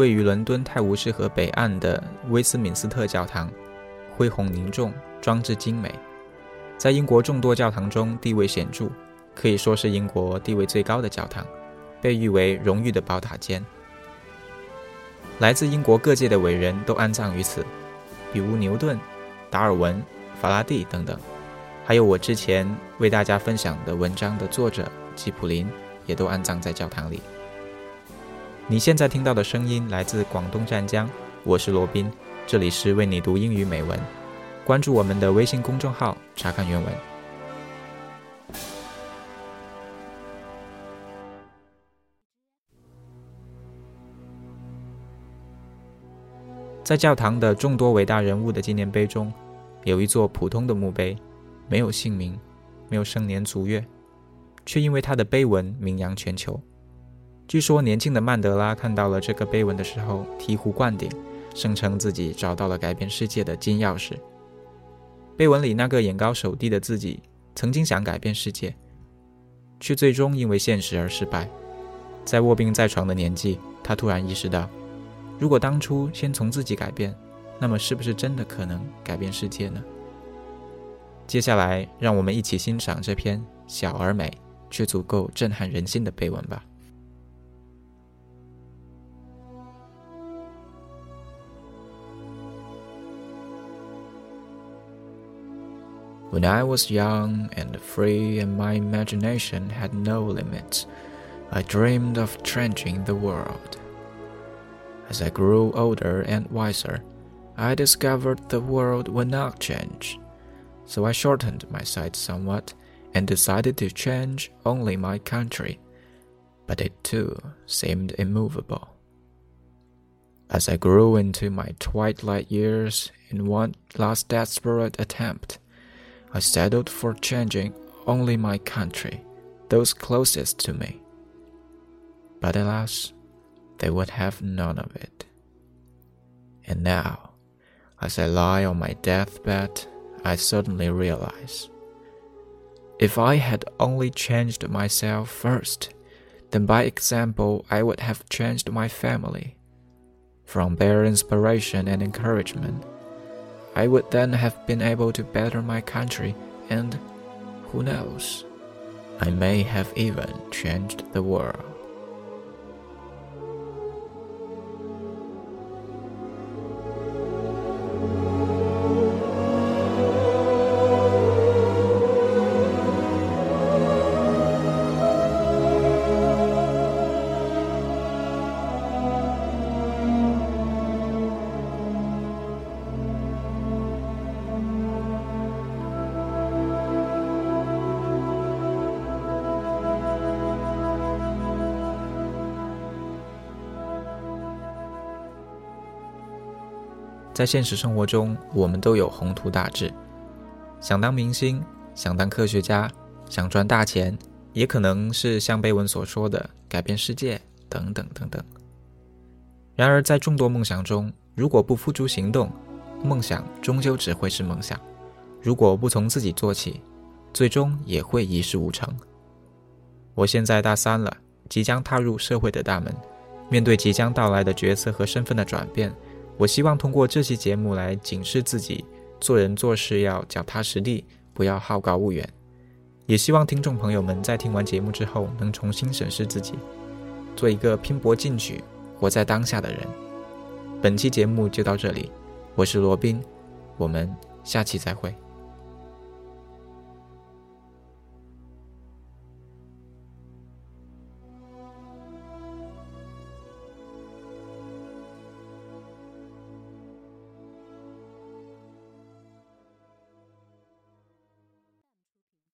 位于伦敦泰晤士河北岸的威斯敏斯特教堂，恢宏凝重，装置精美，在英国众多教堂中地位显著，可以说是英国地位最高的教堂，被誉为荣誉的宝塔尖。来自英国各界的伟人都安葬于此，比如牛顿、达尔文、法拉第等等，还有我之前为大家分享的文章的作者吉普林，也都安葬在教堂里。你现在听到的声音来自广东湛江，我是罗宾，这里是为你读英语美文。关注我们的微信公众号，查看原文。在教堂的众多伟大人物的纪念碑中，有一座普通的墓碑，没有姓名，没有生年卒月，却因为它的碑文名扬全球。据说，年轻的曼德拉看到了这个碑文的时候，醍醐灌顶，声称自己找到了改变世界的金钥匙。碑文里那个眼高手低的自己，曾经想改变世界，却最终因为现实而失败。在卧病在床的年纪，他突然意识到，如果当初先从自己改变，那么是不是真的可能改变世界呢？接下来，让我们一起欣赏这篇小而美却足够震撼人心的碑文吧。When I was young and free and my imagination had no limits, I dreamed of changing the world. As I grew older and wiser, I discovered the world would not change. So I shortened my sight somewhat and decided to change only my country. But it too seemed immovable. As I grew into my twilight years in one last desperate attempt, I settled for changing only my country, those closest to me. But alas, they would have none of it. And now, as I lie on my deathbed, I suddenly realize if I had only changed myself first, then by example I would have changed my family. From their inspiration and encouragement, I would then have been able to better my country, and who knows, I may have even changed the world. 在现实生活中，我们都有宏图大志，想当明星，想当科学家，想赚大钱，也可能是像碑文所说的改变世界等等等等。然而，在众多梦想中，如果不付诸行动，梦想终究只会是梦想；如果不从自己做起，最终也会一事无成。我现在大三了，即将踏入社会的大门，面对即将到来的角色和身份的转变。我希望通过这期节目来警示自己，做人做事要脚踏实地，不要好高骛远。也希望听众朋友们在听完节目之后，能重新审视自己，做一个拼搏进取、活在当下的人。本期节目就到这里，我是罗宾，我们下期再会。